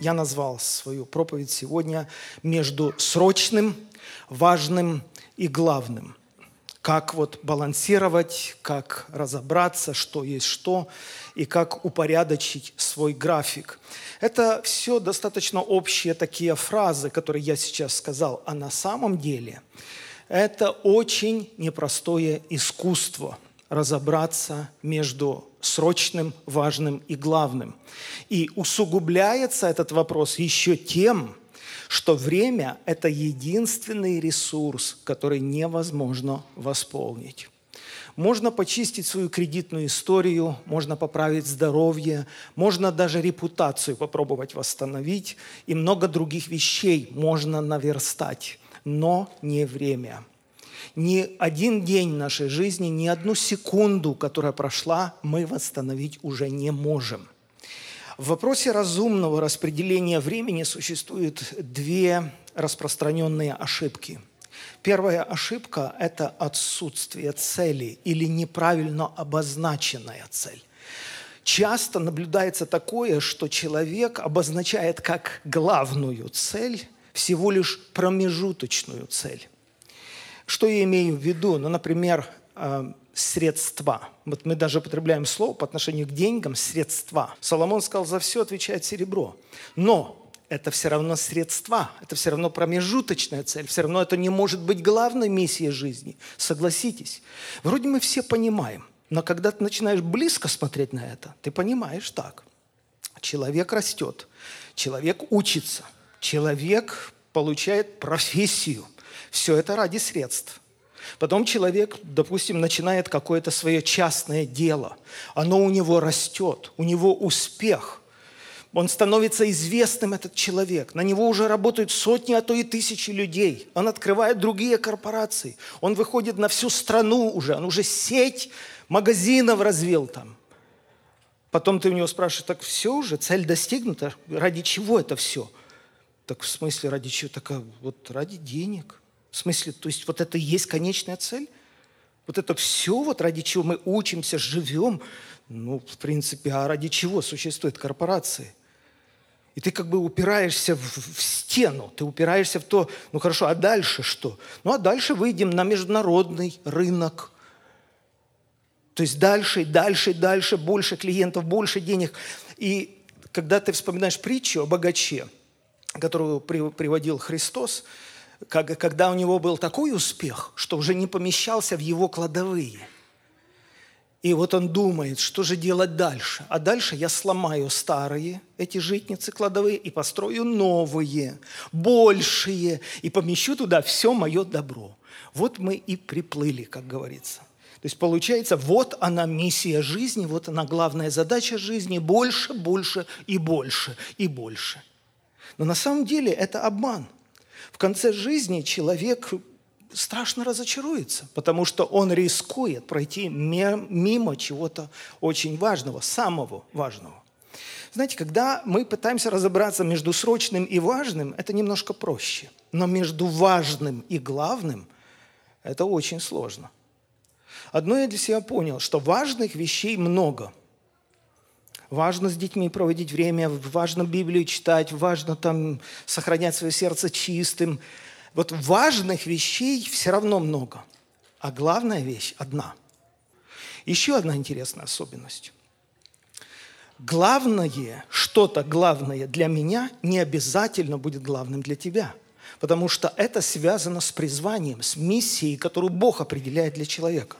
Я назвал свою проповедь сегодня «Между срочным, важным и главным». Как вот балансировать, как разобраться, что есть что, и как упорядочить свой график. Это все достаточно общие такие фразы, которые я сейчас сказал, а на самом деле это очень непростое искусство – разобраться между срочным, важным и главным. И усугубляется этот вопрос еще тем, что время – это единственный ресурс, который невозможно восполнить. Можно почистить свою кредитную историю, можно поправить здоровье, можно даже репутацию попробовать восстановить, и много других вещей можно наверстать, но не время – ни один день нашей жизни, ни одну секунду, которая прошла, мы восстановить уже не можем. В вопросе разумного распределения времени существуют две распространенные ошибки. Первая ошибка – это отсутствие цели или неправильно обозначенная цель. Часто наблюдается такое, что человек обозначает как главную цель всего лишь промежуточную цель. Что я имею в виду? Ну, например, э, средства. Вот мы даже употребляем слово по отношению к деньгам – средства. Соломон сказал, за все отвечает серебро. Но это все равно средства, это все равно промежуточная цель, все равно это не может быть главной миссией жизни. Согласитесь. Вроде мы все понимаем, но когда ты начинаешь близко смотреть на это, ты понимаешь так. Человек растет, человек учится, человек получает профессию – все это ради средств. Потом человек, допустим, начинает какое-то свое частное дело. Оно у него растет, у него успех. Он становится известным, этот человек. На него уже работают сотни, а то и тысячи людей. Он открывает другие корпорации. Он выходит на всю страну уже. Он уже сеть магазинов развил там. Потом ты у него спрашиваешь, так все уже, цель достигнута, ради чего это все? Так в смысле ради чего? Так а вот ради денег. В смысле, то есть вот это и есть конечная цель? Вот это все, вот ради чего мы учимся, живем, ну, в принципе, а ради чего существуют корпорации? И ты как бы упираешься в, в стену, ты упираешься в то, ну хорошо, а дальше что? Ну а дальше выйдем на международный рынок. То есть дальше, дальше, дальше, больше клиентов, больше денег. И когда ты вспоминаешь притчу о богаче, которую приводил Христос, когда у него был такой успех, что уже не помещался в его кладовые. И вот он думает, что же делать дальше. А дальше я сломаю старые эти житницы кладовые и построю новые, большие, и помещу туда все мое добро. Вот мы и приплыли, как говорится. То есть получается, вот она миссия жизни, вот она главная задача жизни, больше, больше и больше и больше. Но на самом деле это обман – в конце жизни человек страшно разочаруется, потому что он рискует пройти мимо чего-то очень важного, самого важного. Знаете, когда мы пытаемся разобраться между срочным и важным, это немножко проще. Но между важным и главным это очень сложно. Одно я для себя понял, что важных вещей много – Важно с детьми проводить время, важно Библию читать, важно там сохранять свое сердце чистым. Вот важных вещей все равно много. А главная вещь одна. Еще одна интересная особенность. Главное, что-то главное для меня не обязательно будет главным для тебя. Потому что это связано с призванием, с миссией, которую Бог определяет для человека.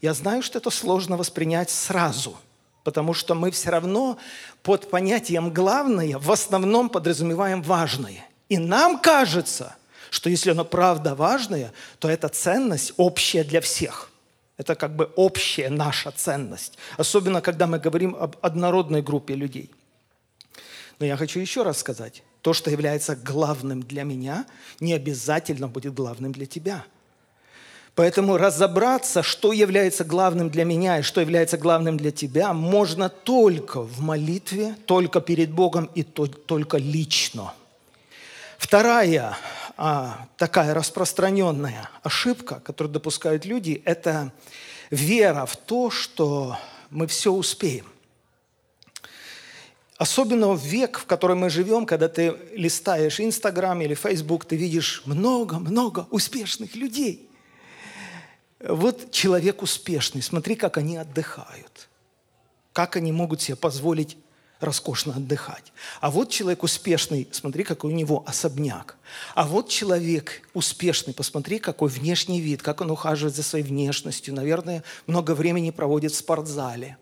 Я знаю, что это сложно воспринять сразу – потому что мы все равно под понятием «главное» в основном подразумеваем «важное». И нам кажется, что если оно правда важное, то эта ценность общая для всех. Это как бы общая наша ценность. Особенно, когда мы говорим об однородной группе людей. Но я хочу еще раз сказать, то, что является главным для меня, не обязательно будет главным для тебя – Поэтому разобраться, что является главным для меня и что является главным для тебя, можно только в молитве, только перед Богом и только лично. Вторая а, такая распространенная ошибка, которую допускают люди, это вера в то, что мы все успеем. особенно в век, в котором мы живем, когда ты листаешь Инстаграм или Фейсбук, ты видишь много-много успешных людей. Вот человек успешный, смотри, как они отдыхают, как они могут себе позволить роскошно отдыхать. А вот человек успешный, смотри, какой у него особняк. А вот человек успешный, посмотри, какой внешний вид, как он ухаживает за своей внешностью. Наверное, много времени проводит в спортзале.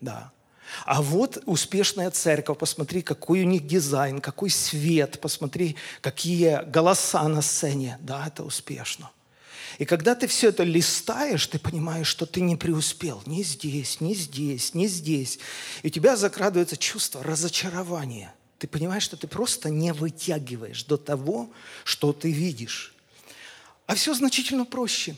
Да. А вот успешная церковь, посмотри, какой у них дизайн, какой свет, посмотри, какие голоса на сцене. Да, это успешно. И когда ты все это листаешь, ты понимаешь, что ты не преуспел ни здесь, ни здесь, ни здесь. И у тебя закрадывается чувство разочарования. Ты понимаешь, что ты просто не вытягиваешь до того, что ты видишь. А все значительно проще.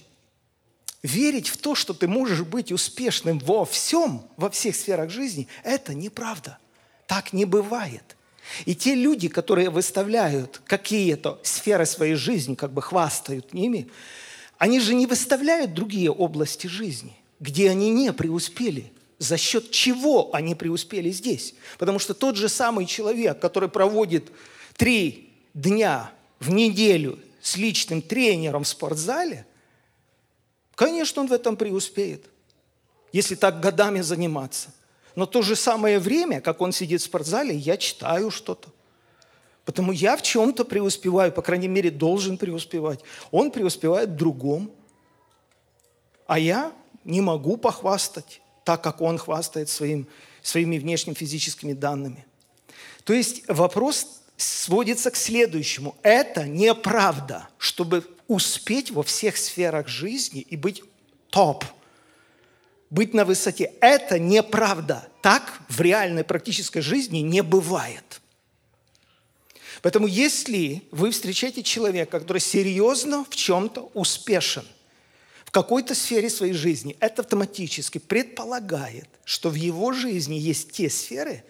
Верить в то, что ты можешь быть успешным во всем, во всех сферах жизни, это неправда. Так не бывает. И те люди, которые выставляют какие-то сферы своей жизни, как бы хвастают ними, они же не выставляют другие области жизни, где они не преуспели. За счет чего они преуспели здесь? Потому что тот же самый человек, который проводит три дня в неделю с личным тренером в спортзале, конечно, он в этом преуспеет, если так годами заниматься. Но то же самое время, как он сидит в спортзале, я читаю что-то. Потому я в чем-то преуспеваю, по крайней мере, должен преуспевать. Он преуспевает в другом. А я не могу похвастать так, как он хвастает своим, своими внешними физическими данными. То есть вопрос сводится к следующему. Это неправда, чтобы успеть во всех сферах жизни и быть топ, быть на высоте. Это неправда. Так в реальной практической жизни не бывает. Поэтому если вы встречаете человека, который серьезно в чем-то успешен, в какой-то сфере своей жизни, это автоматически предполагает, что в его жизни есть те сферы,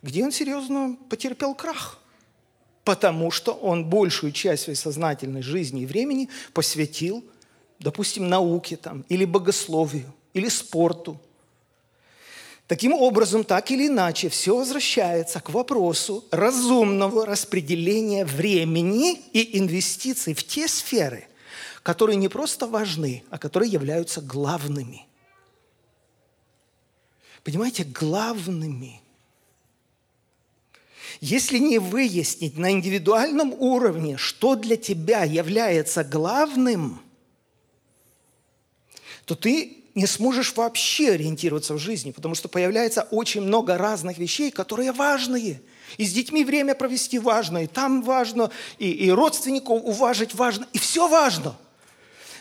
где он серьезно потерпел крах. Потому что он большую часть своей сознательной жизни и времени посвятил, допустим, науке там, или богословию, или спорту, Таким образом, так или иначе, все возвращается к вопросу разумного распределения времени и инвестиций в те сферы, которые не просто важны, а которые являются главными. Понимаете, главными. Если не выяснить на индивидуальном уровне, что для тебя является главным, то ты не сможешь вообще ориентироваться в жизни, потому что появляется очень много разных вещей, которые важные. И с детьми время провести важно, и там важно, и, и родственников уважить важно, и все важно.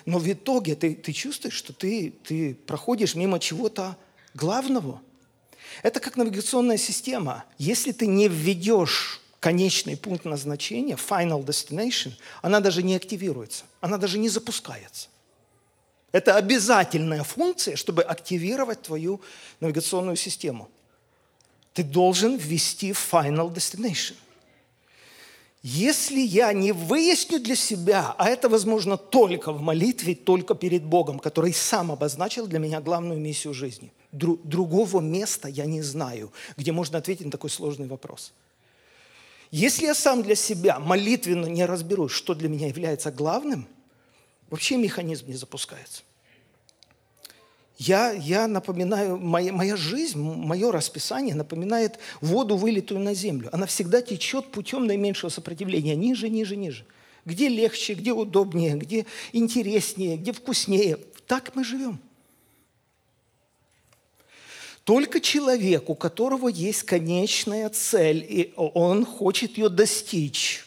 Но в итоге ты, ты чувствуешь, что ты, ты проходишь мимо чего-то главного. Это как навигационная система. Если ты не введешь конечный пункт назначения, final destination, она даже не активируется, она даже не запускается. Это обязательная функция, чтобы активировать твою навигационную систему. Ты должен ввести final destination. Если я не выясню для себя, а это возможно только в молитве, только перед Богом, который сам обозначил для меня главную миссию жизни. Дру- другого места я не знаю, где можно ответить на такой сложный вопрос. Если я сам для себя молитвенно не разберусь, что для меня является главным, вообще механизм не запускается. Я, я напоминаю, моя, моя жизнь, мое расписание напоминает воду, вылитую на землю. Она всегда течет путем наименьшего сопротивления, ниже, ниже, ниже. Где легче, где удобнее, где интереснее, где вкуснее. Так мы живем. Только человек, у которого есть конечная цель, и он хочет ее достичь,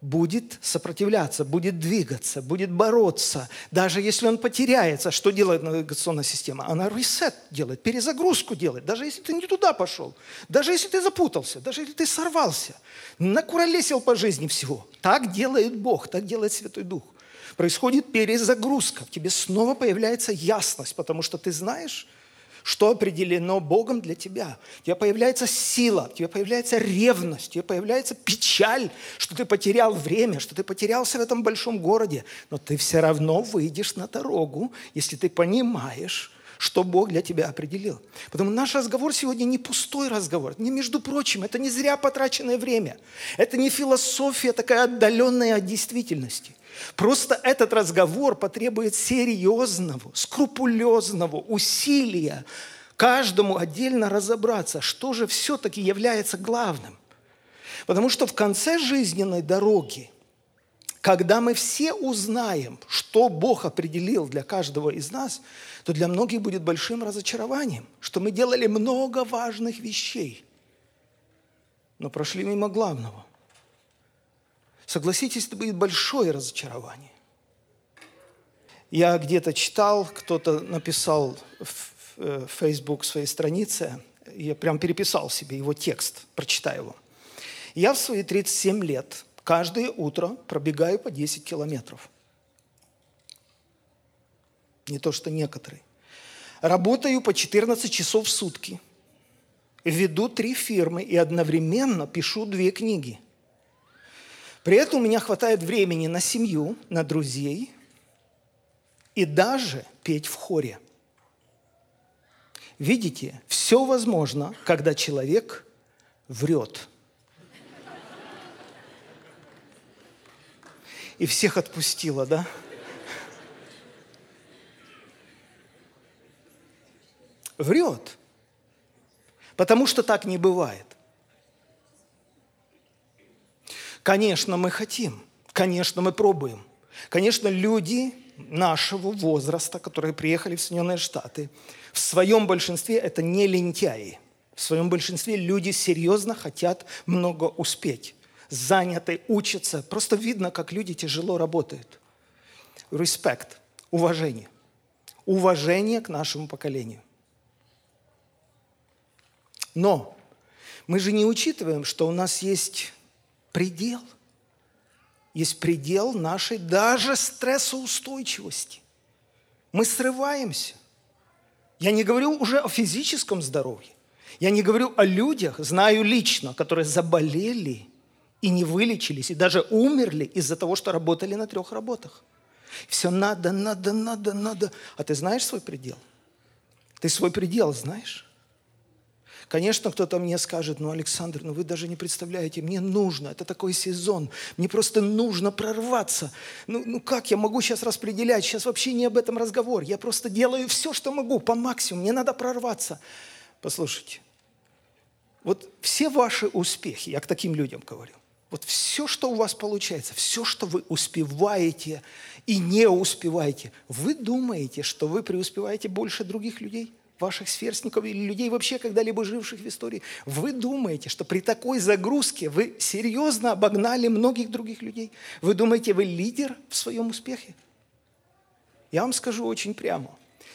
будет сопротивляться, будет двигаться, будет бороться. Даже если он потеряется, что делает навигационная система? Она ресет делает, перезагрузку делает. Даже если ты не туда пошел, даже если ты запутался, даже если ты сорвался, накуролесил по жизни всего. Так делает Бог, так делает Святой Дух. Происходит перезагрузка, в тебе снова появляется ясность, потому что ты знаешь, что определено Богом для тебя. У тебя появляется сила, у тебя появляется ревность, у тебя появляется печаль, что ты потерял время, что ты потерялся в этом большом городе. Но ты все равно выйдешь на дорогу, если ты понимаешь, что Бог для тебя определил. Потому наш разговор сегодня не пустой разговор. Не между прочим, это не зря потраченное время. Это не философия такая отдаленная от действительности. Просто этот разговор потребует серьезного, скрупулезного усилия каждому отдельно разобраться, что же все-таки является главным. Потому что в конце жизненной дороги, когда мы все узнаем, что Бог определил для каждого из нас, то для многих будет большим разочарованием, что мы делали много важных вещей, но прошли мимо главного. Согласитесь, это будет большое разочарование. Я где-то читал, кто-то написал в э, Facebook своей странице, я прям переписал себе его текст, прочитаю его. Я в свои 37 лет каждое утро пробегаю по 10 километров. Не то, что некоторые. Работаю по 14 часов в сутки. Веду три фирмы и одновременно пишу две книги – при этом у меня хватает времени на семью, на друзей и даже петь в хоре. Видите, все возможно, когда человек врет. И всех отпустила, да? Врет. Потому что так не бывает. Конечно, мы хотим, конечно, мы пробуем. Конечно, люди нашего возраста, которые приехали в Соединенные Штаты, в своем большинстве это не лентяи. В своем большинстве люди серьезно хотят много успеть. Заняты, учатся. Просто видно, как люди тяжело работают. Респект, уважение. Уважение к нашему поколению. Но мы же не учитываем, что у нас есть предел. Есть предел нашей даже стрессоустойчивости. Мы срываемся. Я не говорю уже о физическом здоровье. Я не говорю о людях, знаю лично, которые заболели и не вылечились, и даже умерли из-за того, что работали на трех работах. Все надо, надо, надо, надо. А ты знаешь свой предел? Ты свой предел знаешь? Конечно, кто-то мне скажет, ну, Александр, ну вы даже не представляете, мне нужно, это такой сезон, мне просто нужно прорваться. Ну, ну как я могу сейчас распределять? Сейчас вообще не об этом разговор. Я просто делаю все, что могу, по максимуму. Мне надо прорваться. Послушайте, вот все ваши успехи, я к таким людям говорю, вот все, что у вас получается, все, что вы успеваете и не успеваете, вы думаете, что вы преуспеваете больше других людей? Ваших сверстников или людей вообще когда-либо живших в истории, вы думаете, что при такой загрузке вы серьезно обогнали многих других людей? Вы думаете, вы лидер в своем успехе? Я вам скажу очень прямо.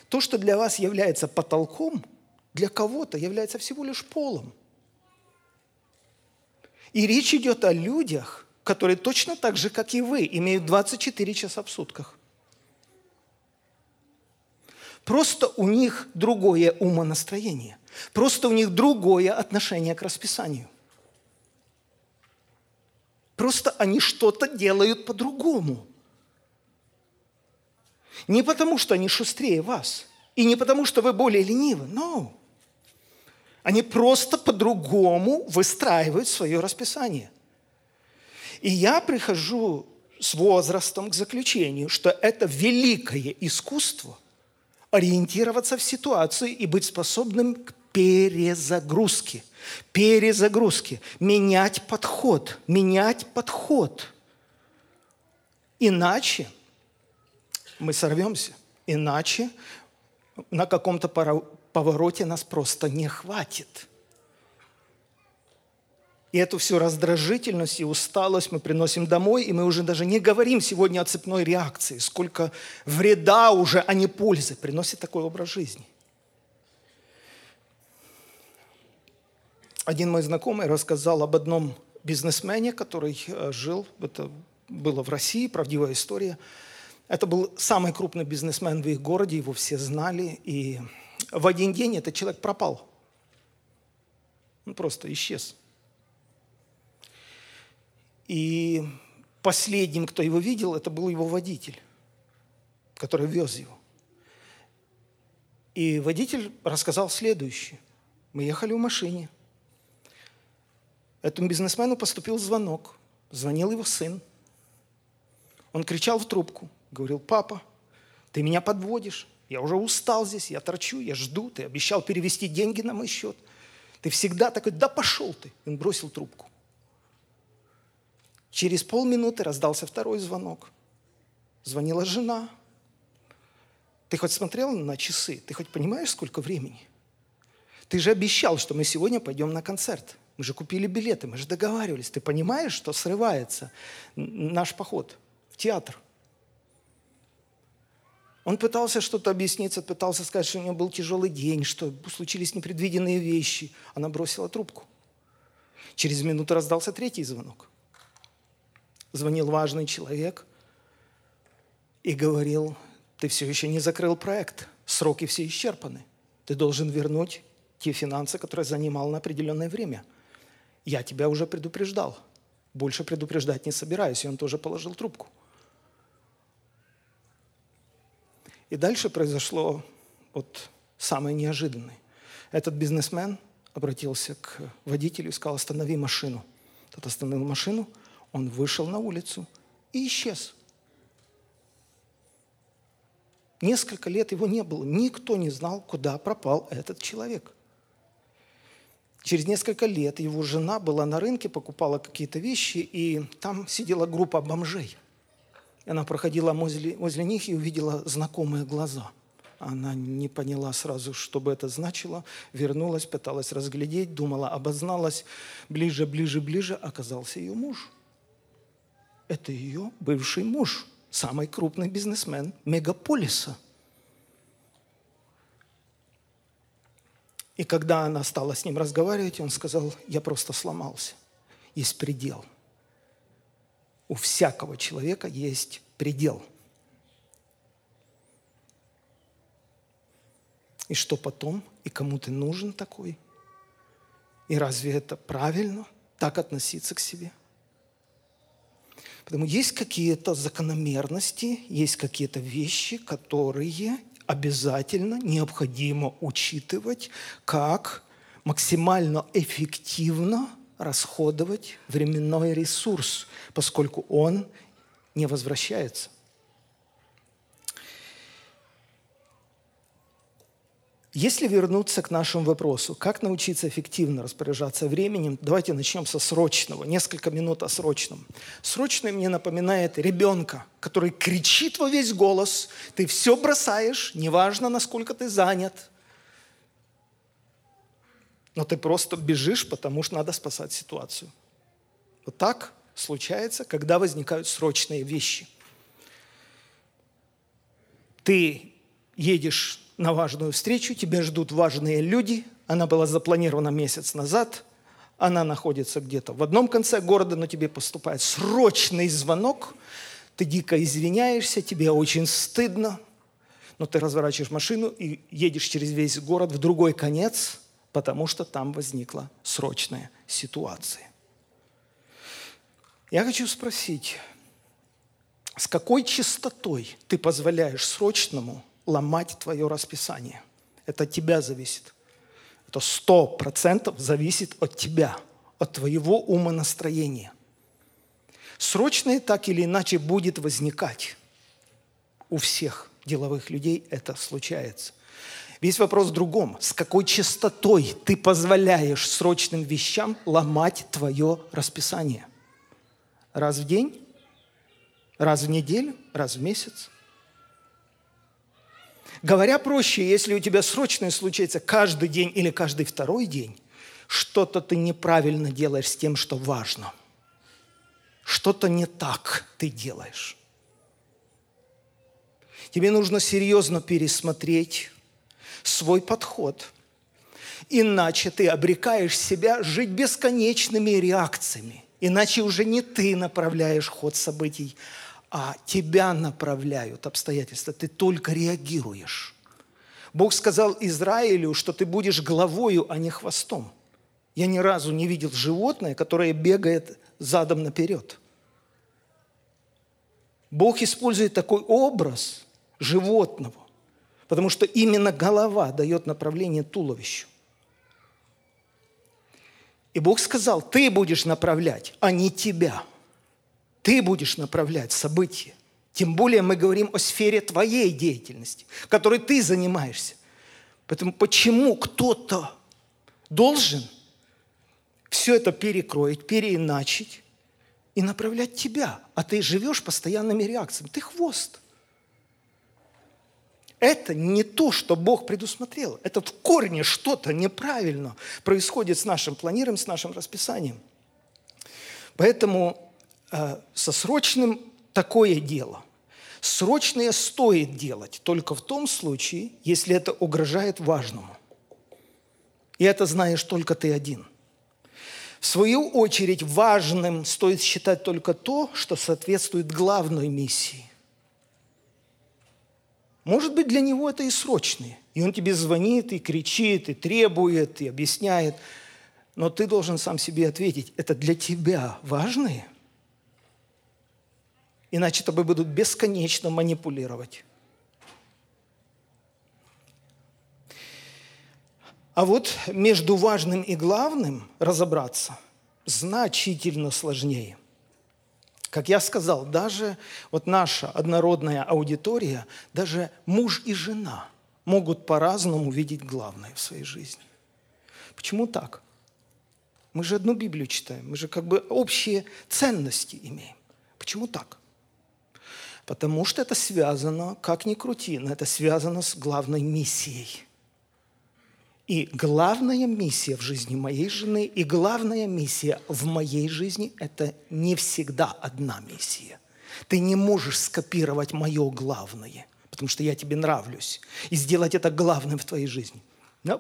То, что для вас является потолком, для кого-то является всего лишь полом. И речь идет о людях, которые точно так же, как и вы, имеют 24 часа в сутках – Просто у них другое умонастроение. Просто у них другое отношение к расписанию. Просто они что-то делают по-другому. Не потому, что они шустрее вас. И не потому, что вы более ленивы. Но они просто по-другому выстраивают свое расписание. И я прихожу с возрастом к заключению, что это великое искусство – ориентироваться в ситуации и быть способным к перезагрузке. Перезагрузке. Менять подход. Менять подход. Иначе мы сорвемся. Иначе на каком-то повороте нас просто не хватит. И эту всю раздражительность и усталость мы приносим домой, и мы уже даже не говорим сегодня о цепной реакции, сколько вреда уже, а не пользы приносит такой образ жизни. Один мой знакомый рассказал об одном бизнесмене, который э, жил, это было в России, правдивая история. Это был самый крупный бизнесмен в их городе, его все знали, и в один день этот человек пропал. Он просто исчез. И последним, кто его видел, это был его водитель, который вез его. И водитель рассказал следующее. Мы ехали в машине. Этому бизнесмену поступил звонок. Звонил его сын. Он кричал в трубку. Говорил, папа, ты меня подводишь. Я уже устал здесь, я торчу, я жду. Ты обещал перевести деньги на мой счет. Ты всегда такой, да пошел ты. Он бросил трубку. Через полминуты раздался второй звонок. Звонила жена. Ты хоть смотрел на часы? Ты хоть понимаешь, сколько времени? Ты же обещал, что мы сегодня пойдем на концерт. Мы же купили билеты, мы же договаривались. Ты понимаешь, что срывается наш поход в театр? Он пытался что-то объясниться, пытался сказать, что у него был тяжелый день, что случились непредвиденные вещи. Она бросила трубку. Через минуту раздался третий звонок. Звонил важный человек и говорил, ты все еще не закрыл проект, сроки все исчерпаны. Ты должен вернуть те финансы, которые занимал на определенное время. Я тебя уже предупреждал. Больше предупреждать не собираюсь. И он тоже положил трубку. И дальше произошло вот самое неожиданное. Этот бизнесмен обратился к водителю и сказал, останови машину. Тот остановил машину, он вышел на улицу и исчез. Несколько лет его не было. Никто не знал, куда пропал этот человек. Через несколько лет его жена была на рынке, покупала какие-то вещи, и там сидела группа бомжей – она проходила возле, возле них и увидела знакомые глаза. Она не поняла сразу, что бы это значило. Вернулась, пыталась разглядеть, думала, обозналась. Ближе, ближе, ближе оказался ее муж. Это ее бывший муж, самый крупный бизнесмен мегаполиса. И когда она стала с ним разговаривать, он сказал, я просто сломался. Есть предел – у всякого человека есть предел. И что потом? И кому ты нужен такой? И разве это правильно так относиться к себе? Потому есть какие-то закономерности, есть какие-то вещи, которые обязательно необходимо учитывать, как максимально эффективно расходовать временной ресурс, поскольку он не возвращается. Если вернуться к нашему вопросу, как научиться эффективно распоряжаться временем, давайте начнем со срочного. Несколько минут о срочном. Срочный мне напоминает ребенка, который кричит во весь голос, ты все бросаешь, неважно, насколько ты занят – но ты просто бежишь, потому что надо спасать ситуацию. Вот так случается, когда возникают срочные вещи. Ты едешь на важную встречу, тебя ждут важные люди, она была запланирована месяц назад, она находится где-то в одном конце города, но тебе поступает срочный звонок, ты дико извиняешься, тебе очень стыдно, но ты разворачиваешь машину и едешь через весь город в другой конец – потому что там возникла срочная ситуация. Я хочу спросить, с какой частотой ты позволяешь срочному ломать твое расписание? Это от тебя зависит. Это сто процентов зависит от тебя, от твоего умонастроения. Срочное так или иначе будет возникать. У всех деловых людей это случается – Весь вопрос в другом. С какой частотой ты позволяешь срочным вещам ломать твое расписание? Раз в день? Раз в неделю? Раз в месяц? Говоря проще, если у тебя срочное случается каждый день или каждый второй день, что-то ты неправильно делаешь с тем, что важно. Что-то не так ты делаешь. Тебе нужно серьезно пересмотреть свой подход. Иначе ты обрекаешь себя жить бесконечными реакциями. Иначе уже не ты направляешь ход событий, а тебя направляют обстоятельства. Ты только реагируешь. Бог сказал Израилю, что ты будешь главою, а не хвостом. Я ни разу не видел животное, которое бегает задом наперед. Бог использует такой образ животного, Потому что именно голова дает направление туловищу. И Бог сказал, ты будешь направлять, а не тебя. Ты будешь направлять события. Тем более мы говорим о сфере твоей деятельности, которой ты занимаешься. Поэтому почему кто-то должен все это перекроить, переиначить и направлять тебя, а ты живешь постоянными реакциями. Ты хвост. Это не то, что Бог предусмотрел. Это в корне что-то неправильно происходит с нашим планированием, с нашим расписанием. Поэтому со срочным такое дело. Срочное стоит делать только в том случае, если это угрожает важному. И это знаешь только ты один – в свою очередь, важным стоит считать только то, что соответствует главной миссии. Может быть, для него это и срочные. И он тебе звонит, и кричит, и требует, и объясняет. Но ты должен сам себе ответить, это для тебя важные? Иначе тобой будут бесконечно манипулировать. А вот между важным и главным разобраться значительно сложнее. Как я сказал, даже вот наша однородная аудитория, даже муж и жена могут по-разному видеть главное в своей жизни. Почему так? Мы же одну Библию читаем, мы же как бы общие ценности имеем. Почему так? Потому что это связано, как ни крути, но это связано с главной миссией – и главная миссия в жизни моей жены и главная миссия в моей жизни – это не всегда одна миссия. Ты не можешь скопировать мое главное, потому что я тебе нравлюсь, и сделать это главным в твоей жизни. No.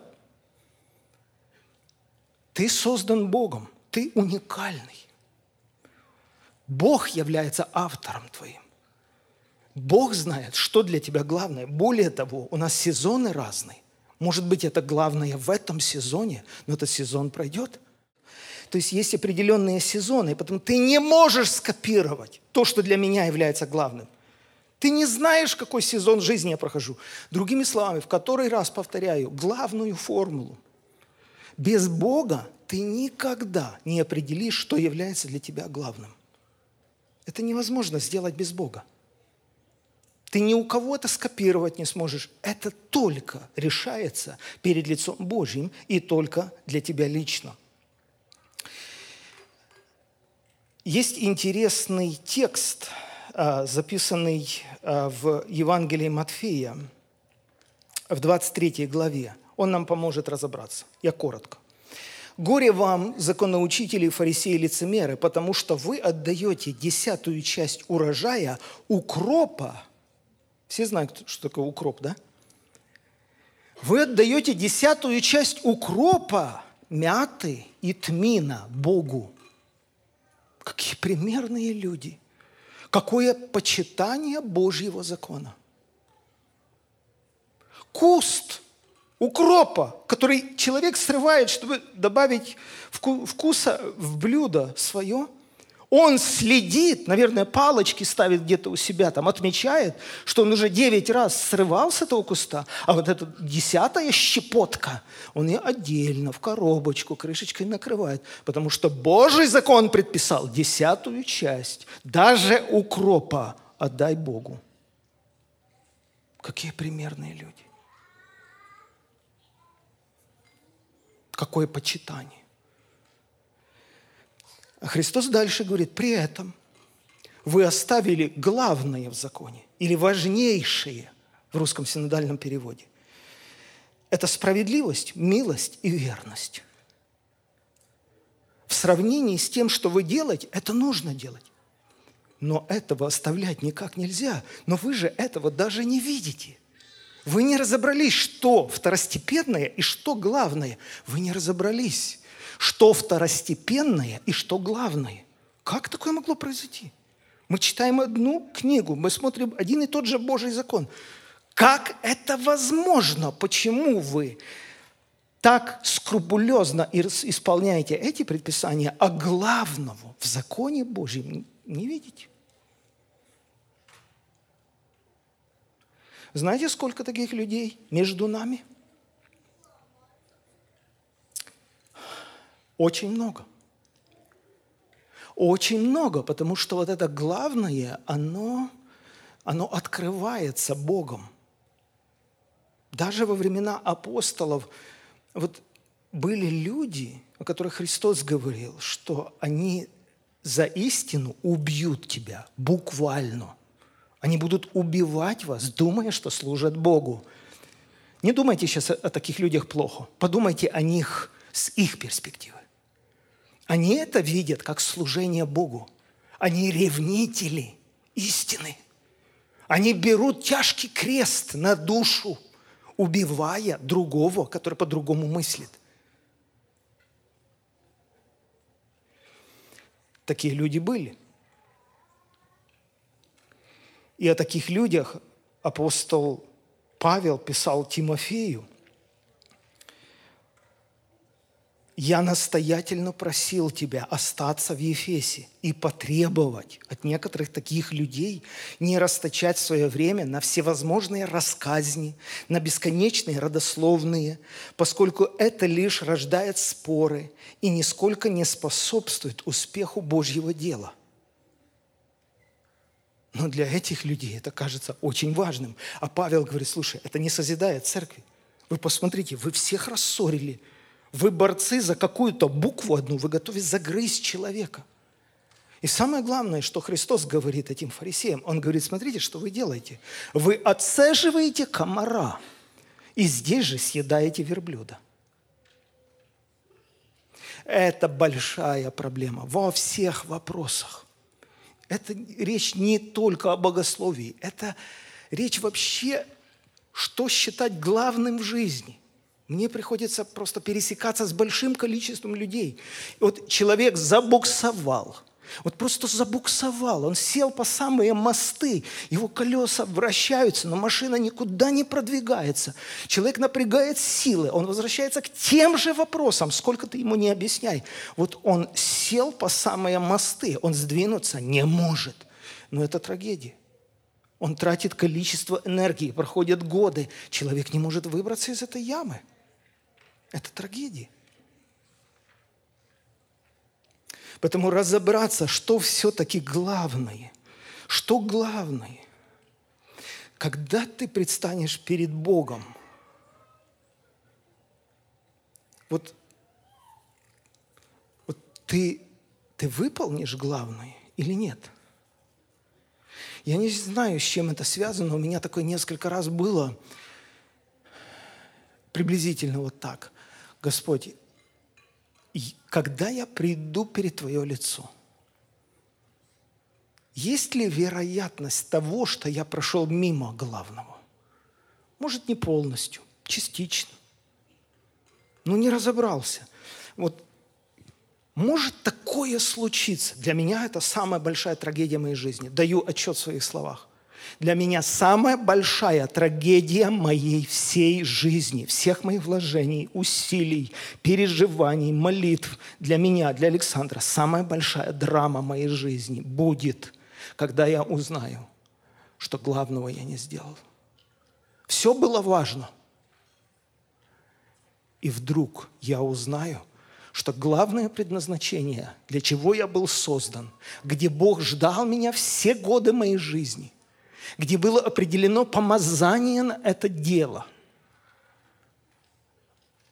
Ты создан Богом, ты уникальный. Бог является автором твоим. Бог знает, что для тебя главное. Более того, у нас сезоны разные. Может быть, это главное в этом сезоне, но этот сезон пройдет. То есть есть определенные сезоны, и потом ты не можешь скопировать то, что для меня является главным. Ты не знаешь, какой сезон жизни я прохожу. Другими словами, в который раз повторяю главную формулу. Без Бога ты никогда не определишь, что является для тебя главным. Это невозможно сделать без Бога. Ты ни у кого это скопировать не сможешь. Это только решается перед лицом Божьим и только для тебя лично. Есть интересный текст, а, записанный а, в Евангелии Матфея, в 23 главе. Он нам поможет разобраться. Я коротко. «Горе вам, законоучители, фарисеи, лицемеры, потому что вы отдаете десятую часть урожая укропа – все знают, что такое укроп, да? Вы отдаете десятую часть укропа, мяты и тмина Богу. Какие примерные люди. Какое почитание Божьего закона. Куст укропа, который человек срывает, чтобы добавить вкуса в блюдо свое – он следит, наверное, палочки ставит где-то у себя, там отмечает, что он уже девять раз срывал с этого куста, а вот эта десятая щепотка, он ее отдельно в коробочку крышечкой накрывает, потому что Божий закон предписал десятую часть, даже укропа отдай Богу. Какие примерные люди. Какое почитание. Христос дальше говорит, при этом вы оставили главное в законе или важнейшее в русском синодальном переводе. Это справедливость, милость и верность. В сравнении с тем, что вы делаете, это нужно делать. Но этого оставлять никак нельзя. Но вы же этого даже не видите. Вы не разобрались, что второстепенное и что главное. Вы не разобрались что второстепенное и что главное. Как такое могло произойти? Мы читаем одну книгу, мы смотрим один и тот же Божий закон. Как это возможно? Почему вы так скрупулезно исполняете эти предписания, а главного в законе Божьем не видите? Знаете, сколько таких людей между нами? Очень много. Очень много, потому что вот это главное, оно, оно открывается Богом. Даже во времена апостолов вот были люди, о которых Христос говорил, что они за истину убьют тебя буквально. Они будут убивать вас, думая, что служат Богу. Не думайте сейчас о таких людях плохо. Подумайте о них с их перспективы. Они это видят как служение Богу. Они ревнители истины. Они берут тяжкий крест на душу, убивая другого, который по-другому мыслит. Такие люди были. И о таких людях апостол Павел писал Тимофею – я настоятельно просил тебя остаться в Ефесе и потребовать от некоторых таких людей не расточать свое время на всевозможные рассказни, на бесконечные родословные, поскольку это лишь рождает споры и нисколько не способствует успеху Божьего дела. Но для этих людей это кажется очень важным. А Павел говорит, слушай, это не созидает церкви. Вы посмотрите, вы всех рассорили – вы борцы за какую-то букву одну, вы готовы загрызть человека. И самое главное, что Христос говорит этим фарисеям, Он говорит, смотрите, что вы делаете. Вы отцеживаете комара, и здесь же съедаете верблюда. Это большая проблема во всех вопросах. Это речь не только о богословии, это речь вообще, что считать главным в жизни – мне приходится просто пересекаться с большим количеством людей. И вот человек забуксовал, вот просто забуксовал. Он сел по самые мосты, его колеса вращаются, но машина никуда не продвигается. Человек напрягает силы, он возвращается к тем же вопросам, сколько ты ему не объясняй. Вот он сел по самые мосты, он сдвинуться не может. Но это трагедия. Он тратит количество энергии, проходят годы, человек не может выбраться из этой ямы – это трагедия. Поэтому разобраться, что все-таки главное. Что главное? Когда ты предстанешь перед Богом, вот, вот ты, ты выполнишь главное или нет? Я не знаю, с чем это связано. У меня такое несколько раз было приблизительно вот так. Господь, когда я приду перед Твое лицо, есть ли вероятность того, что я прошел мимо главного? Может, не полностью, частично. Но не разобрался. Вот может такое случиться. Для меня это самая большая трагедия моей жизни. Даю отчет в своих словах. Для меня самая большая трагедия моей всей жизни, всех моих вложений, усилий, переживаний, молитв для меня, для Александра, самая большая драма моей жизни будет, когда я узнаю, что главного я не сделал. Все было важно. И вдруг я узнаю, что главное предназначение, для чего я был создан, где Бог ждал меня все годы моей жизни, где было определено помазание на это дело.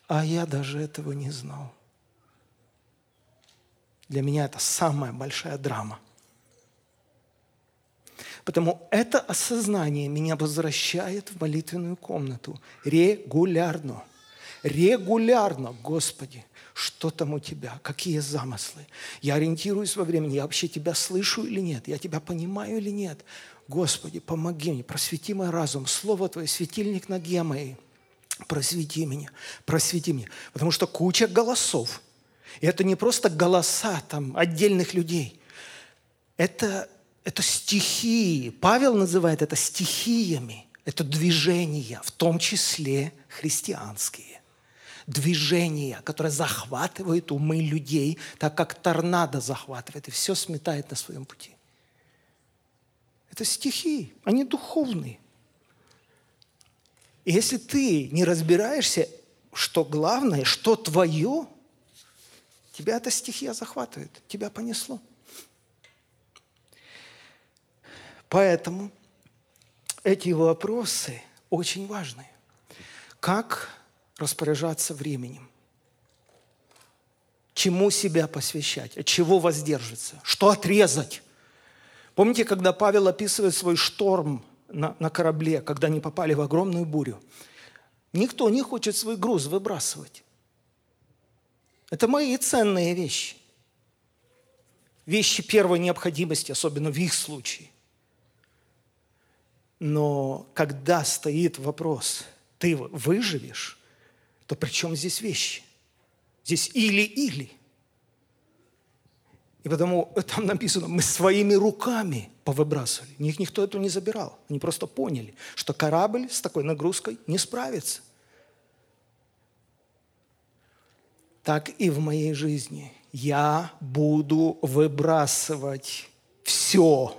А я даже этого не знал. Для меня это самая большая драма. Потому это осознание меня возвращает в молитвенную комнату регулярно. Регулярно, Господи, что там у тебя, какие замыслы. Я ориентируюсь во времени, я вообще тебя слышу или нет, я тебя понимаю или нет. Господи, помоги мне, просвети мой разум, Слово Твое, светильник ноге моей. Просвети меня, просвети меня. Потому что куча голосов. И это не просто голоса там, отдельных людей. Это, это стихии. Павел называет это стихиями. Это движения, в том числе христианские. Движения, которые захватывают умы людей, так как торнадо захватывает и все сметает на своем пути. Это стихи, они духовные. И если ты не разбираешься, что главное, что твое, тебя эта стихия захватывает, тебя понесло. Поэтому эти вопросы очень важны. Как распоряжаться временем? Чему себя посвящать? От чего воздерживаться? Что отрезать? Помните, когда Павел описывает свой шторм на, на корабле, когда они попали в огромную бурю? Никто не хочет свой груз выбрасывать. Это мои ценные вещи. Вещи первой необходимости, особенно в их случае. Но когда стоит вопрос, ты выживешь, то при чем здесь вещи? Здесь или-или. И потому там написано, мы своими руками повыбрасывали. Них никто этого не забирал. Они просто поняли, что корабль с такой нагрузкой не справится. Так и в моей жизни. Я буду выбрасывать все,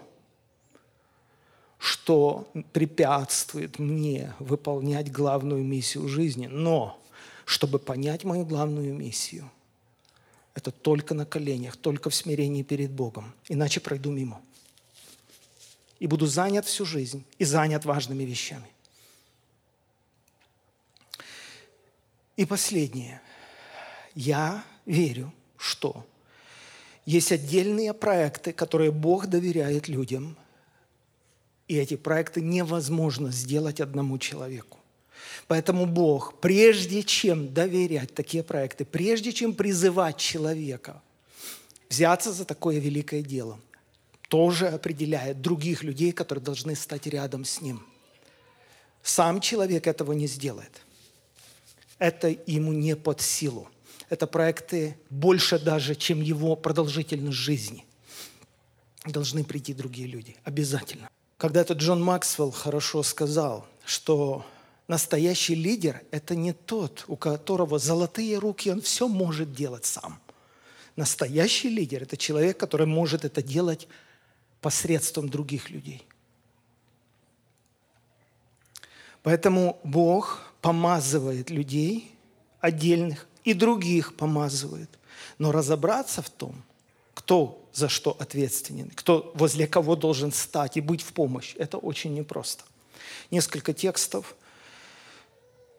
что препятствует мне выполнять главную миссию жизни. Но, чтобы понять мою главную миссию, это только на коленях, только в смирении перед Богом. Иначе пройду мимо. И буду занят всю жизнь, и занят важными вещами. И последнее. Я верю, что есть отдельные проекты, которые Бог доверяет людям – и эти проекты невозможно сделать одному человеку. Поэтому Бог, прежде чем доверять такие проекты, прежде чем призывать человека взяться за такое великое дело, тоже определяет других людей, которые должны стать рядом с ним. Сам человек этого не сделает. Это ему не под силу. Это проекты больше даже, чем его продолжительность жизни. Должны прийти другие люди. Обязательно. Когда-то Джон Максвелл хорошо сказал, что настоящий лидер – это не тот, у которого золотые руки, он все может делать сам. Настоящий лидер – это человек, который может это делать посредством других людей. Поэтому Бог помазывает людей отдельных и других помазывает. Но разобраться в том, кто за что ответственен, кто возле кого должен стать и быть в помощь. Это очень непросто. Несколько текстов.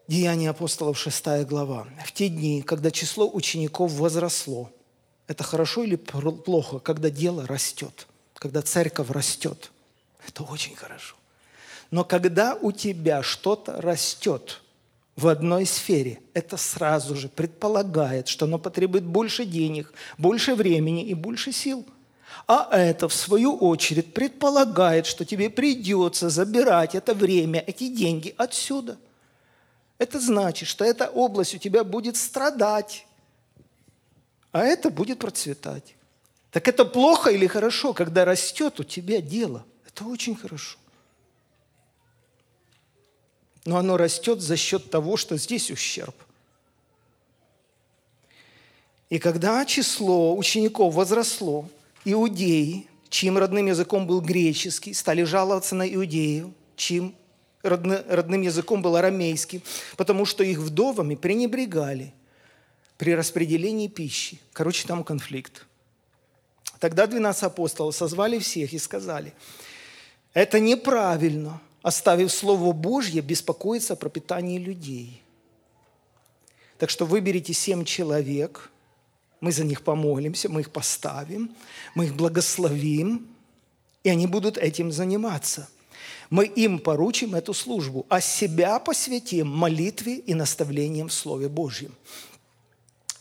Деяния апостолов, 6 глава. В те дни, когда число учеников возросло, это хорошо или плохо, когда дело растет, когда церковь растет? Это очень хорошо. Но когда у тебя что-то растет – в одной сфере, это сразу же предполагает, что оно потребует больше денег, больше времени и больше сил. А это, в свою очередь, предполагает, что тебе придется забирать это время, эти деньги отсюда. Это значит, что эта область у тебя будет страдать, а это будет процветать. Так это плохо или хорошо, когда растет у тебя дело? Это очень хорошо но оно растет за счет того, что здесь ущерб. И когда число учеников возросло, иудеи, чьим родным языком был греческий, стали жаловаться на иудеев, чьим родным языком был арамейский, потому что их вдовами пренебрегали при распределении пищи. Короче, там конфликт. Тогда 12 апостолов созвали всех и сказали, это неправильно – оставив Слово Божье, беспокоиться о пропитании людей. Так что выберите семь человек, мы за них помолимся, мы их поставим, мы их благословим, и они будут этим заниматься. Мы им поручим эту службу, а себя посвятим молитве и наставлениям в Слове Божьем.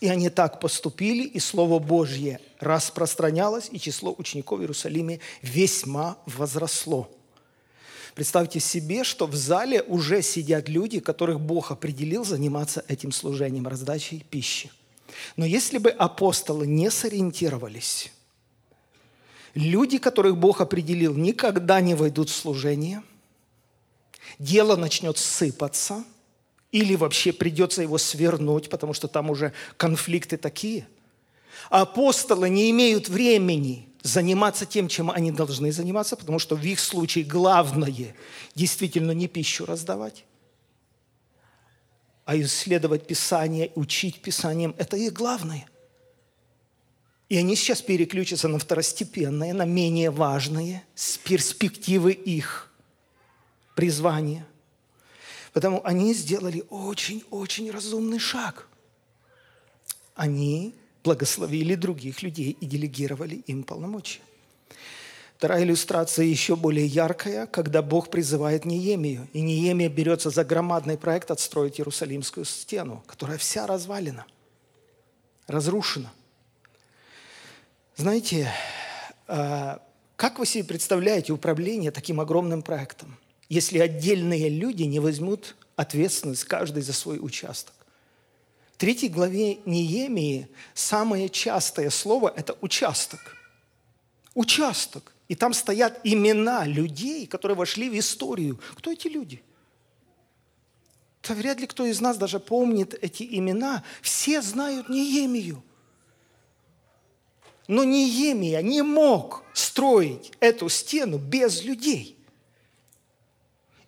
И они так поступили, и Слово Божье распространялось, и число учеников в Иерусалиме весьма возросло. Представьте себе, что в зале уже сидят люди, которых Бог определил заниматься этим служением, раздачей пищи. Но если бы апостолы не сориентировались, люди, которых Бог определил, никогда не войдут в служение, дело начнет сыпаться, или вообще придется его свернуть, потому что там уже конфликты такие. Апостолы не имеют времени заниматься тем, чем они должны заниматься, потому что в их случае главное действительно не пищу раздавать, а исследовать Писание, учить Писанием – это их главное. И они сейчас переключатся на второстепенное, на менее важные, с перспективы их призвания. Потому они сделали очень-очень разумный шаг. Они благословили других людей и делегировали им полномочия. Вторая иллюстрация еще более яркая, когда Бог призывает Неемию. И Неемия берется за громадный проект отстроить Иерусалимскую стену, которая вся развалена, разрушена. Знаете, а, как вы себе представляете управление таким огромным проектом, если отдельные люди не возьмут ответственность каждый за свой участок? В третьей главе Неемии самое частое слово – это участок. Участок. И там стоят имена людей, которые вошли в историю. Кто эти люди? Да вряд ли кто из нас даже помнит эти имена. Все знают Неемию. Но Неемия не мог строить эту стену без людей.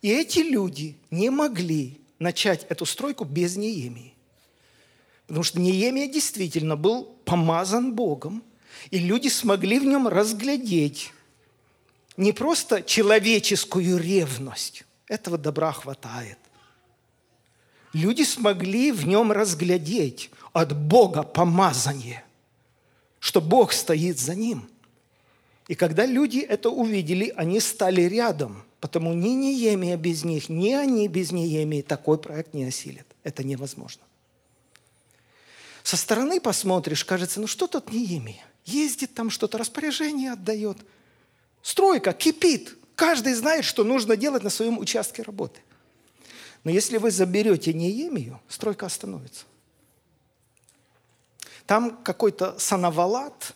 И эти люди не могли начать эту стройку без Неемии. Потому что Неемия действительно был помазан Богом, и люди смогли в нем разглядеть не просто человеческую ревность, этого добра хватает. Люди смогли в нем разглядеть от Бога помазание, что Бог стоит за ним. И когда люди это увидели, они стали рядом, потому ни Неемия без них, ни они без Неемии такой проект не осилят. Это невозможно. Со стороны посмотришь, кажется, ну что тут Неемия? Ездит там что-то, распоряжение отдает. Стройка кипит. Каждый знает, что нужно делать на своем участке работы. Но если вы заберете Неемию, стройка остановится. Там какой-то Санавалат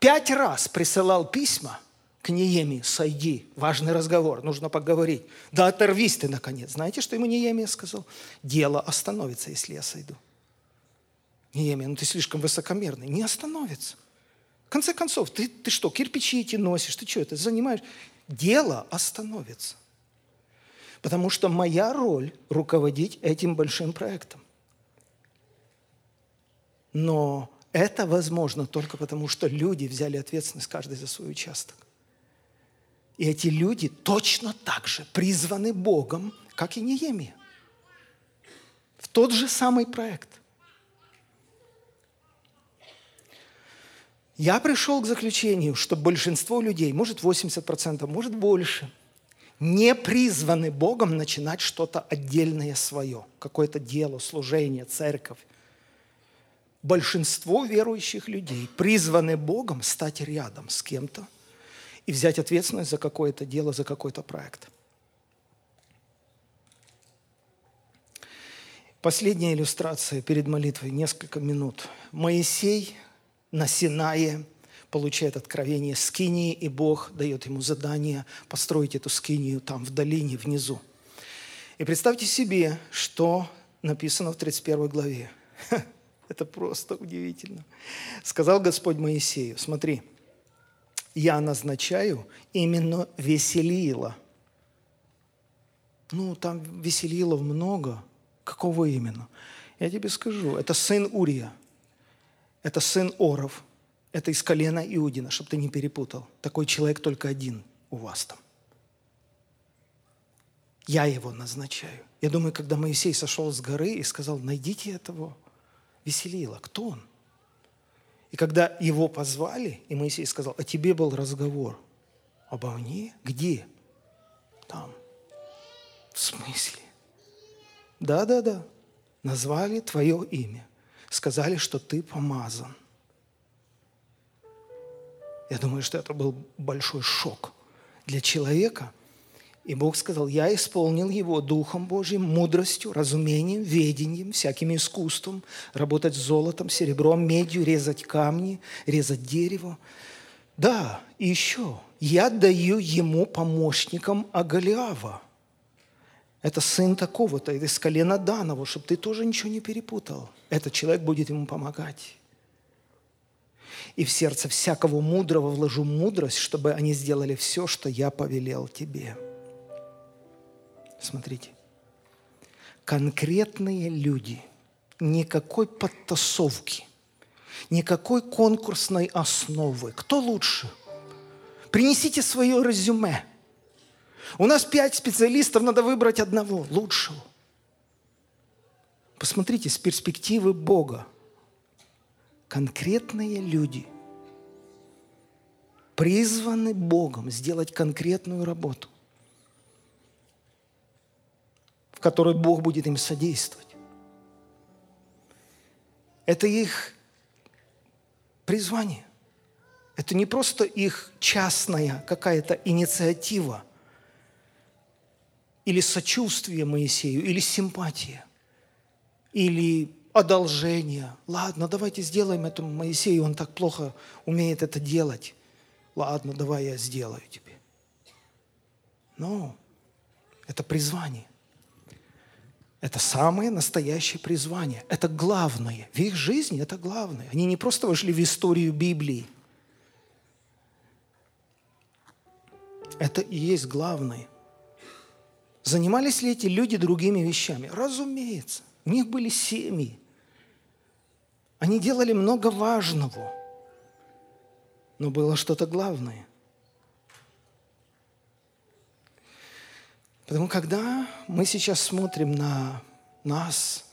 пять раз присылал письма к Неемии, сойди, важный разговор, нужно поговорить. Да оторвись ты, наконец. Знаете, что ему Неемия сказал? Дело остановится, если я сойду. Неемия, ну ты слишком высокомерный. Не остановится. В конце концов, ты, ты что, кирпичи эти носишь? Ты что, это занимаешь? Дело остановится. Потому что моя роль – руководить этим большим проектом. Но это возможно только потому, что люди взяли ответственность каждый за свой участок. И эти люди точно так же призваны Богом, как и Неемия. В тот же самый проект. Я пришел к заключению, что большинство людей, может 80%, может больше, не призваны Богом начинать что-то отдельное свое, какое-то дело, служение, церковь. Большинство верующих людей призваны Богом стать рядом с кем-то и взять ответственность за какое-то дело, за какой-то проект. Последняя иллюстрация перед молитвой, несколько минут. Моисей на Синае получает откровение скинии, и Бог дает ему задание построить эту скинию там в долине внизу. И представьте себе, что написано в 31 главе. Это просто удивительно. Сказал Господь Моисею, смотри, я назначаю именно Веселиила. Ну, там Веселилов много. Какого именно? Я тебе скажу. Это сын Урия – это сын Оров, это из колена Иудина, чтобы ты не перепутал. Такой человек только один у вас там. Я его назначаю. Я думаю, когда Моисей сошел с горы и сказал, найдите этого веселила, кто он? И когда его позвали, и Моисей сказал, о тебе был разговор. Обо мне? Где? Там. В смысле? Да-да-да. Назвали твое имя сказали, что ты помазан. Я думаю, что это был большой шок для человека. И Бог сказал, я исполнил его Духом Божьим, мудростью, разумением, ведением, всяким искусством, работать с золотом, серебром, медью, резать камни, резать дерево. Да, и еще, я даю ему помощникам Агалиава – это сын такого-то, из колена Данова, чтобы ты тоже ничего не перепутал. Этот человек будет ему помогать. И в сердце всякого мудрого вложу мудрость, чтобы они сделали все, что я повелел тебе. Смотрите. конкретные люди, никакой подтасовки, никакой конкурсной основы. Кто лучше? Принесите свое резюме. У нас пять специалистов, надо выбрать одного, лучшего. Посмотрите с перспективы Бога. Конкретные люди призваны Богом сделать конкретную работу – в которой Бог будет им содействовать. Это их призвание. Это не просто их частная какая-то инициатива или сочувствие Моисею, или симпатия, или одолжение. Ладно, давайте сделаем это Моисею, он так плохо умеет это делать. Ладно, давай я сделаю тебе. Но это призвание. Это самое настоящее призвание. Это главное. В их жизни это главное. Они не просто вошли в историю Библии. Это и есть главное. Занимались ли эти люди другими вещами? Разумеется. У них были семьи. Они делали много важного. Но было что-то главное. Потому когда мы сейчас смотрим на нас,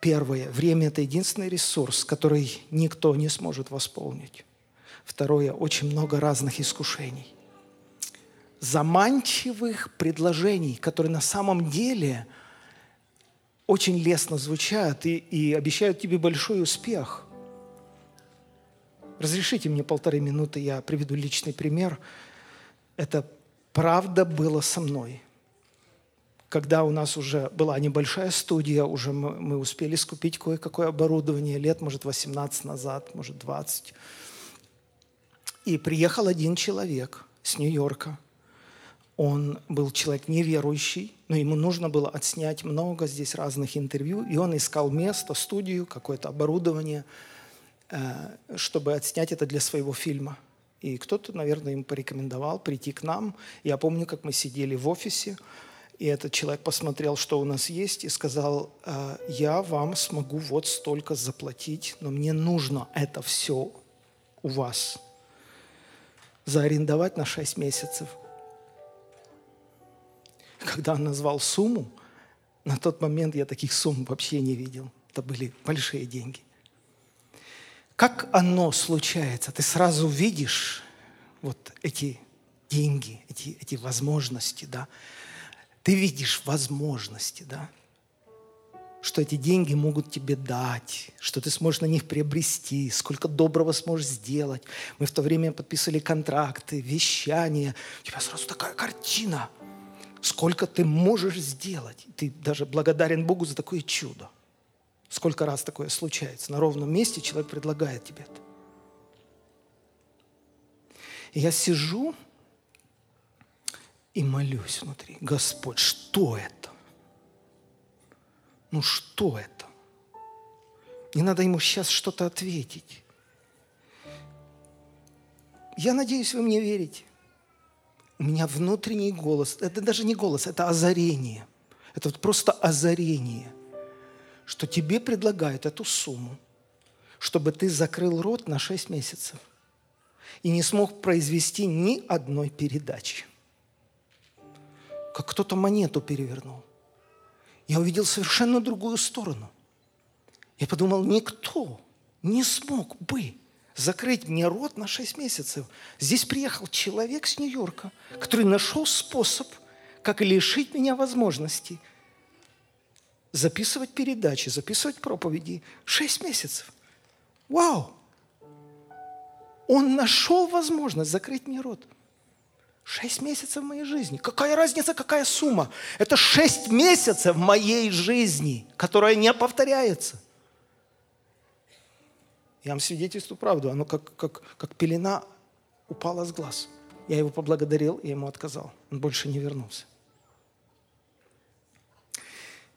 первое, время – это единственный ресурс, который никто не сможет восполнить. Второе, очень много разных искушений. Заманчивых предложений, которые на самом деле очень лестно звучат и, и обещают тебе большой успех. Разрешите мне полторы минуты, я приведу личный пример. Это правда было со мной. Когда у нас уже была небольшая студия, уже мы, мы успели скупить кое-какое оборудование, лет, может, 18 назад, может, 20. И приехал один человек с Нью-Йорка. Он был человек неверующий, но ему нужно было отснять много здесь разных интервью, и он искал место, студию, какое-то оборудование, э, чтобы отснять это для своего фильма – и кто-то, наверное, им порекомендовал прийти к нам. Я помню, как мы сидели в офисе, и этот человек посмотрел, что у нас есть, и сказал, «Э, я вам смогу вот столько заплатить, но мне нужно это все у вас заарендовать на 6 месяцев. Когда он назвал сумму, на тот момент я таких сумм вообще не видел. Это были большие деньги. Как оно случается? Ты сразу видишь вот эти деньги, эти, эти возможности, да? Ты видишь возможности, да? Что эти деньги могут тебе дать, что ты сможешь на них приобрести, сколько доброго сможешь сделать. Мы в то время подписывали контракты, вещания. У тебя сразу такая картина, сколько ты можешь сделать. Ты даже благодарен Богу за такое чудо. Сколько раз такое случается? На ровном месте человек предлагает тебе это. И я сижу и молюсь внутри. Господь, что это? Ну что это? Не надо ему сейчас что-то ответить. Я надеюсь, вы мне верите. У меня внутренний голос. Это даже не голос, это озарение. Это вот просто озарение что тебе предлагают эту сумму, чтобы ты закрыл рот на 6 месяцев и не смог произвести ни одной передачи. Как кто-то монету перевернул. Я увидел совершенно другую сторону. Я подумал, никто не смог бы закрыть мне рот на 6 месяцев. Здесь приехал человек с Нью-Йорка, который нашел способ, как лишить меня возможности – записывать передачи, записывать проповеди. Шесть месяцев. Вау! Он нашел возможность закрыть мне рот. Шесть месяцев моей жизни. Какая разница, какая сумма? Это шесть месяцев моей жизни, которая не повторяется. Я вам свидетельствую правду. Оно как, как, как пелена упала с глаз. Я его поблагодарил и ему отказал. Он больше не вернулся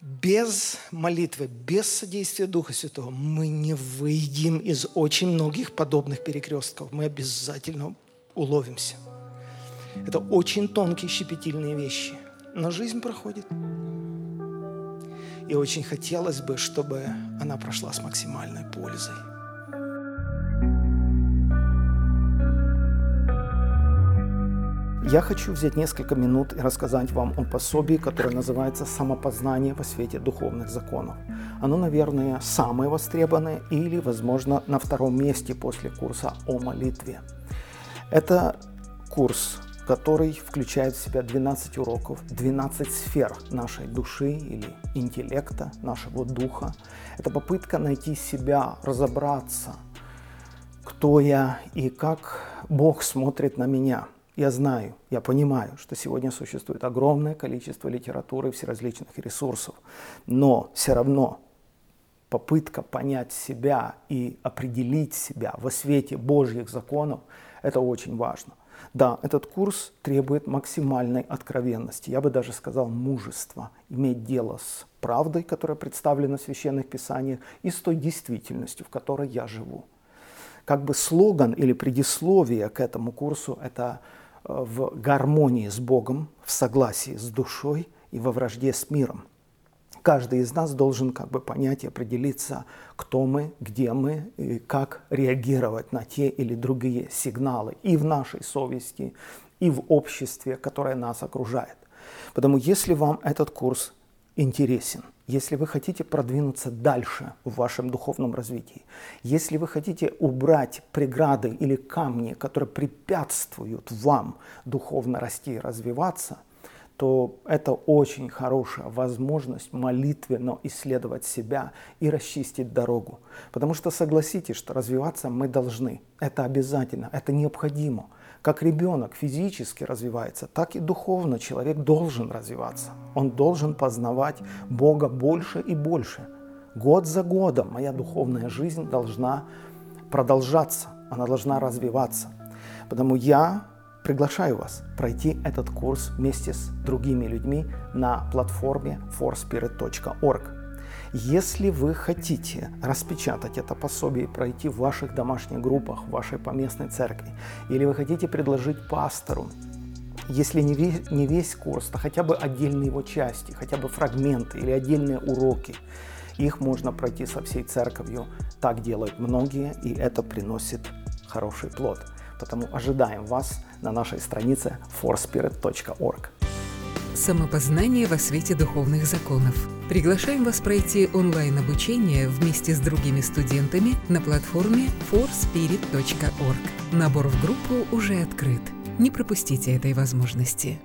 без молитвы, без содействия Духа Святого мы не выйдем из очень многих подобных перекрестков. Мы обязательно уловимся. Это очень тонкие щепетильные вещи. Но жизнь проходит. И очень хотелось бы, чтобы она прошла с максимальной пользой. Я хочу взять несколько минут и рассказать вам о пособии, которое называется «Самопознание во свете духовных законов». Оно, наверное, самое востребованное или, возможно, на втором месте после курса о молитве. Это курс, который включает в себя 12 уроков, 12 сфер нашей души или интеллекта, нашего духа. Это попытка найти себя, разобраться, кто я и как Бог смотрит на меня – я знаю, я понимаю, что сегодня существует огромное количество литературы и всеразличных ресурсов, но все равно попытка понять себя и определить себя во свете Божьих законов – это очень важно. Да, этот курс требует максимальной откровенности, я бы даже сказал мужества, иметь дело с правдой, которая представлена в священных писаниях, и с той действительностью, в которой я живу. Как бы слоган или предисловие к этому курсу – это в гармонии с Богом, в согласии с душой и во вражде с миром. Каждый из нас должен как бы понять и определиться, кто мы, где мы и как реагировать на те или другие сигналы и в нашей совести, и в обществе, которое нас окружает. Потому если вам этот курс интересен, если вы хотите продвинуться дальше в вашем духовном развитии, если вы хотите убрать преграды или камни, которые препятствуют вам духовно расти и развиваться, то это очень хорошая возможность молитвенно исследовать себя и расчистить дорогу. Потому что согласитесь, что развиваться мы должны. Это обязательно, это необходимо – как ребенок физически развивается, так и духовно человек должен развиваться. Он должен познавать Бога больше и больше. Год за годом моя духовная жизнь должна продолжаться, она должна развиваться. Потому я приглашаю вас пройти этот курс вместе с другими людьми на платформе forspirit.org. Если вы хотите распечатать это пособие и пройти в ваших домашних группах, в вашей поместной церкви, или вы хотите предложить пастору, если не весь, не весь курс, то хотя бы отдельные его части, хотя бы фрагменты или отдельные уроки, их можно пройти со всей церковью. Так делают многие, и это приносит хороший плод. Потому ожидаем вас на нашей странице forspirit.org. Самопознание во свете духовных законов. Приглашаем вас пройти онлайн-обучение вместе с другими студентами на платформе forspirit.org. Набор в группу уже открыт. Не пропустите этой возможности.